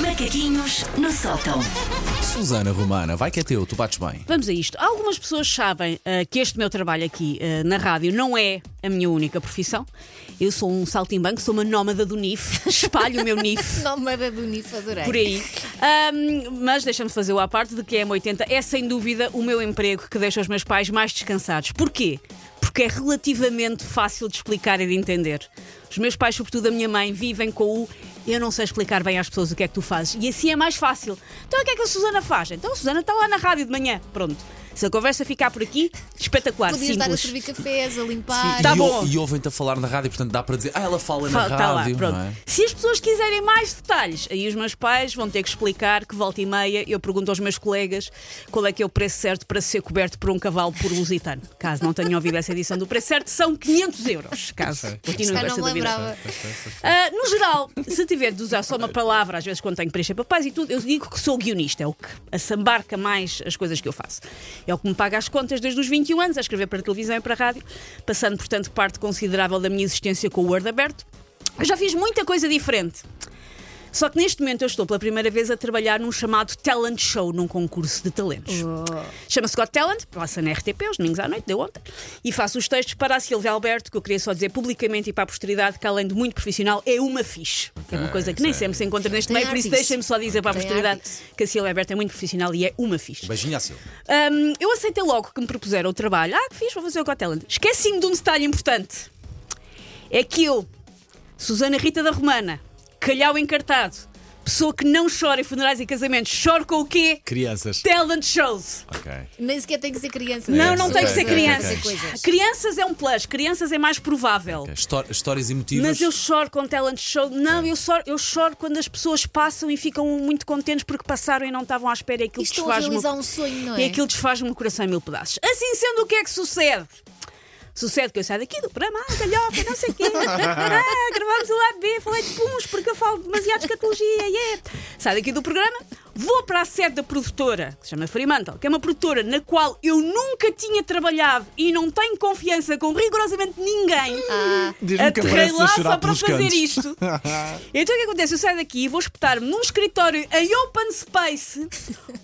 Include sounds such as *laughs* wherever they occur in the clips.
Macaquinhos no sótão. Susana Romana, vai que é teu, tu bates bem. Vamos a isto. Algumas pessoas sabem ah, que este meu trabalho aqui ah, na rádio não é a minha única profissão. Eu sou um saltimbanco, sou uma nómada do NIF, *laughs* espalho o meu NIF *laughs* Nómada do NIF, adorei. por aí. Ahm, mas deixa-me fazer o à parte de que a M80 é sem dúvida o meu emprego que deixa os meus pais mais descansados. Porquê? Porque é relativamente fácil de explicar e de entender. Os meus pais, sobretudo a minha mãe, vivem com o eu não sei explicar bem às pessoas o que é que tu fazes. E assim é mais fácil. Então o que é que a Susana faz? Então a Susana está lá na rádio de manhã. Pronto. Se a conversa ficar por aqui, espetacular, Podias estar a simples. servir cafés, a limpar. Tá e, bom. ou- e ouvem-te a falar na rádio, portanto dá para dizer, ah, ela fala na tá lá, rádio. pronto. não é? Se as pessoas quiserem mais detalhes, aí os meus pais vão ter que explicar que volta e meia eu pergunto aos meus colegas qual é que é o preço certo para ser coberto por um cavalo por lusitano. Caso não tenham ouvido essa edição do preço certo, são 500 euros. Caso continuem Já com não essa me dúvida. lembrava. Ah, no geral, se tiver de usar só uma palavra, às vezes quando tenho que preencher papéis e tudo, eu digo que sou guionista, é o que assambarca mais as coisas que eu faço. É o que me paga as contas desde os 21 anos, a escrever para a televisão e para a rádio, passando, portanto, parte considerável da minha existência com o Word aberto. Eu já fiz muita coisa diferente. Só que neste momento eu estou pela primeira vez a trabalhar num chamado talent show, num concurso de talentos. Chama-se Got Talent, passa na RTP, os domingos à noite, deu ontem, e faço os textos para a Silvia Alberto, que eu queria só dizer publicamente e para a posteridade que, além de muito profissional, é uma fixe. É uma coisa que nem sempre se encontra neste Tem meio, por isso deixem-me só dizer para a posteridade que a Silvia Alberto é muito profissional e é uma fixe. Beijinho à Silvia. Hum, eu aceitei logo que me propuseram o trabalho. Ah, que fiz, vou fazer o Got Talent. Esqueci-me de um detalhe importante. É que eu, Susana Rita da Romana, calhau encartado, pessoa que não chora em funerais e casamentos, choro com o quê? Crianças. Talent shows. Ok. Nem sequer tem que ser criança. Não, não tem que ser ok, criança. ok. Coisas. Crianças é um plus, crianças é mais provável. Ok. Histó- Histórias emotivas. Mas eu choro com talent show. Não, eu, só, eu choro quando as pessoas passam e ficam muito contentes porque passaram e não estavam à espera. E aquilo E estão a desfaz-me o- realizar um sonho, não é? E aquilo desfaz-me o coração em mil pedaços. Assim sendo, o que é que sucede? Sucede que eu saio daqui do programa, ah, galhofa, não sei o quê. *laughs* Ah, gravamos o lado B, falei de puns porque eu falo demasiado de escatologia. Yeah. Saio daqui do programa, vou para a sede da produtora, que se chama Fremantle, que é uma produtora na qual eu nunca tinha trabalhado e não tenho confiança com rigorosamente ninguém. Ah, Aterrei lá só para fazer cantos. isto. *laughs* então o que acontece? Eu saio daqui e vou espetar-me num escritório em open space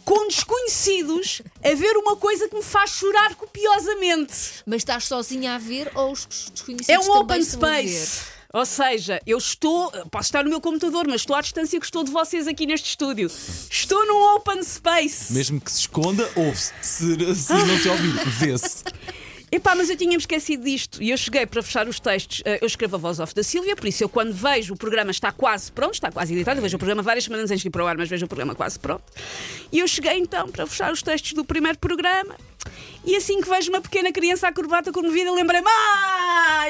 com desconhecidos a ver uma coisa que me faz chorar copiosamente. mas estás sozinha a ver ou os desconhecidos É um também open estão a ver? space. Ou seja, eu estou, posso estar no meu computador, mas estou à distância que estou de vocês aqui neste estúdio. Estou num open space. Mesmo que se esconda, ouve-se. Se, se não se ouvir, *laughs* vê-se. Epá, mas eu tinha-me esquecido disto e eu cheguei para fechar os textos. eh, Eu escrevo a voz off da Sílvia, por isso eu, quando vejo o programa está quase pronto, está quase editado, eu vejo o programa várias semanas antes de ir para o ar, mas vejo o programa quase pronto. E eu cheguei então para fechar os textos do primeiro programa. E assim que vejo uma pequena criança acrobata comovida, lembrei-me: Ah,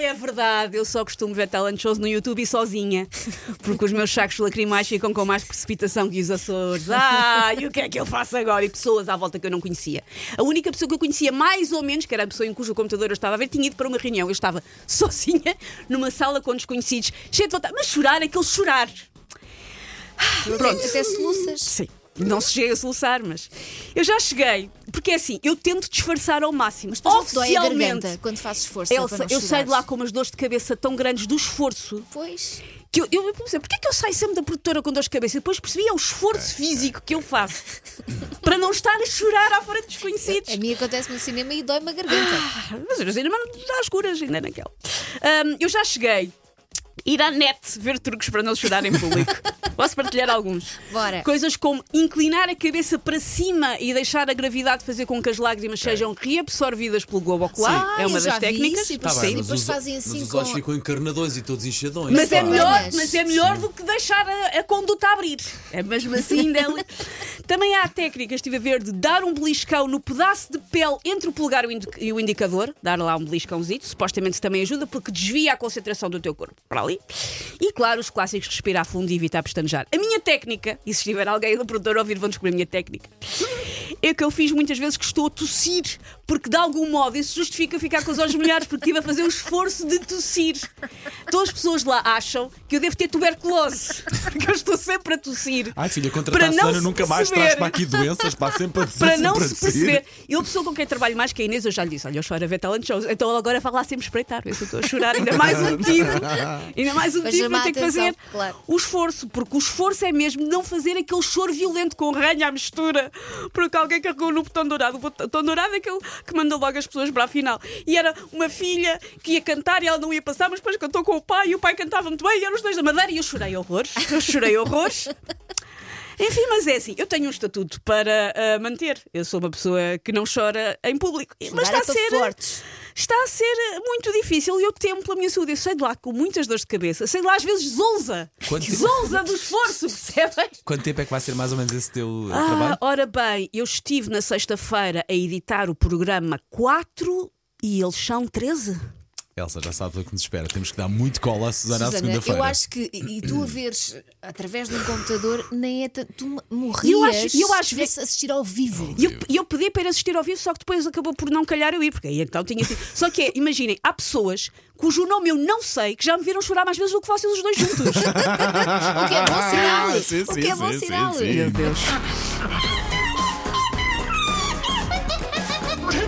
é verdade, eu só costumo ver talent shows no YouTube e sozinha, porque os meus sacos lacrimais ficam com mais precipitação que os Açores. Ah, e o que é que eu faço agora? E pessoas à volta que eu não conhecia. A única pessoa que eu conhecia, mais ou menos, que era a pessoa em cujo computador eu estava a ver, tinha ido para uma reunião. Eu estava *laughs* sozinha numa sala com desconhecidos, cheia de vontade, mas chorar, aquele chorar. Até, até soluças. Sim. Não se chega a soluçar, mas eu já cheguei, porque é assim, eu tento disfarçar ao máximo. Mas tu já te dói a Oficialmente, garganta quando fazes esforço. Elsa, para não eu saio de lá com umas dores de cabeça tão grandes do esforço Pois. que eu, eu, pensei, porquê é que eu saio sempre da produtora com dores de cabeça? E depois percebi é o esforço físico que eu faço para não estar a chorar à frente de desconhecidos. *laughs* A mim acontece no cinema e dói-me a garganta. Mas eu ainda não dá às curas, ainda naquela. Ahm, eu já cheguei. Ir à net ver truques para não chorar em público. *laughs* Posso partilhar alguns? *laughs* Bora. Coisas como inclinar a cabeça para cima e deixar a gravidade fazer com que as lágrimas sejam reabsorvidas pelo globo ocular. Ah, é uma das técnicas. isso e Tá bem, mas depois os, fazem mas assim os com- olhos ficam encarnadões e todos inchadões. Mas é, melhor, Mas- mas é melhor do que deixar a, a conduta abrir. É mesmo assim é li- *laughs* Também há técnicas, estive a ver, de dar um beliscão no pedaço de pele entre o polegar e e o indicador, dar lá um beliscãozito, supostamente também ajuda porque desvia a concentração do teu corpo para ali. E claro, os clássicos respirar fundo e evitar A minha técnica, e se estiver alguém do produtor a ouvir, vão descobrir a minha técnica, é que eu fiz muitas vezes que estou a tossir, porque de algum modo isso justifica ficar com os olhos molhados, porque estive a fazer um esforço de tossir. Todas as pessoas lá acham que eu devo ter tuberculose, *laughs* porque eu estou sempre a tossir. Ai, filha, Para contratar não Sana se nunca mais perceber. traz para aqui doenças, pá, sempre a dizer, Para não a se perceber. Eu, a pessoa com quem trabalho mais, que é a Inês, eu já lhe disse: Olha, eu choro a ver talent shows. Então agora vai lá sempre espreitar, ver se eu estou a chorar. Ainda mais um motivo. *laughs* Ainda mais um Para motivo para ter que a fazer claro. o esforço. Porque o esforço é mesmo não fazer aquele choro violento com ranha à mistura. Porque alguém carregou no botão dourado. O botão dourado é aquele que manda logo as pessoas para a final. E era uma filha que ia cantar e ela não ia passar, mas depois cantou com o pai e o pai cantava muito bem e eram os dois da Madeira e eu chorei horrores. Eu chorei horrores. *laughs* Enfim, mas é assim, eu tenho um estatuto para ah, manter. Eu sou uma pessoa que não chora em público. Mas está Chorar é a ser. fortes. Está a ser ah, muito difícil e eu temo pela minha saúde. Eu saio de lá com muitas dores de cabeça, saio de lá às vezes zolza. Quanto- Zolza do esforço, *laughs* percebem? Quanto tempo é que vai ser mais ou menos esse teu eh, Ah, trabalho? ora bem, eu estive na sexta-feira a editar o programa 4 e eles são 13. Elsa, já sabes o que nos espera. Temos que dar muito cola à Susana, à Susana, segunda-feira. eu acho que e tu a veres através de um computador nem é. Tu morrias E eu acho- eu acho- se tivesse assistir ao vivo. E eu, eu pedi para ir assistir ao vivo, só que depois acabou por não calhar eu ir, porque aí então tinha sido. Só que é, imaginem, há pessoas cujo nome eu não sei que já me viram chorar mais vezes do que vocês os dois juntos. *laughs* O que é bom sinal. Ah, sim, o sim, que é bom sim, sinal. sim, sim. Meu Deus.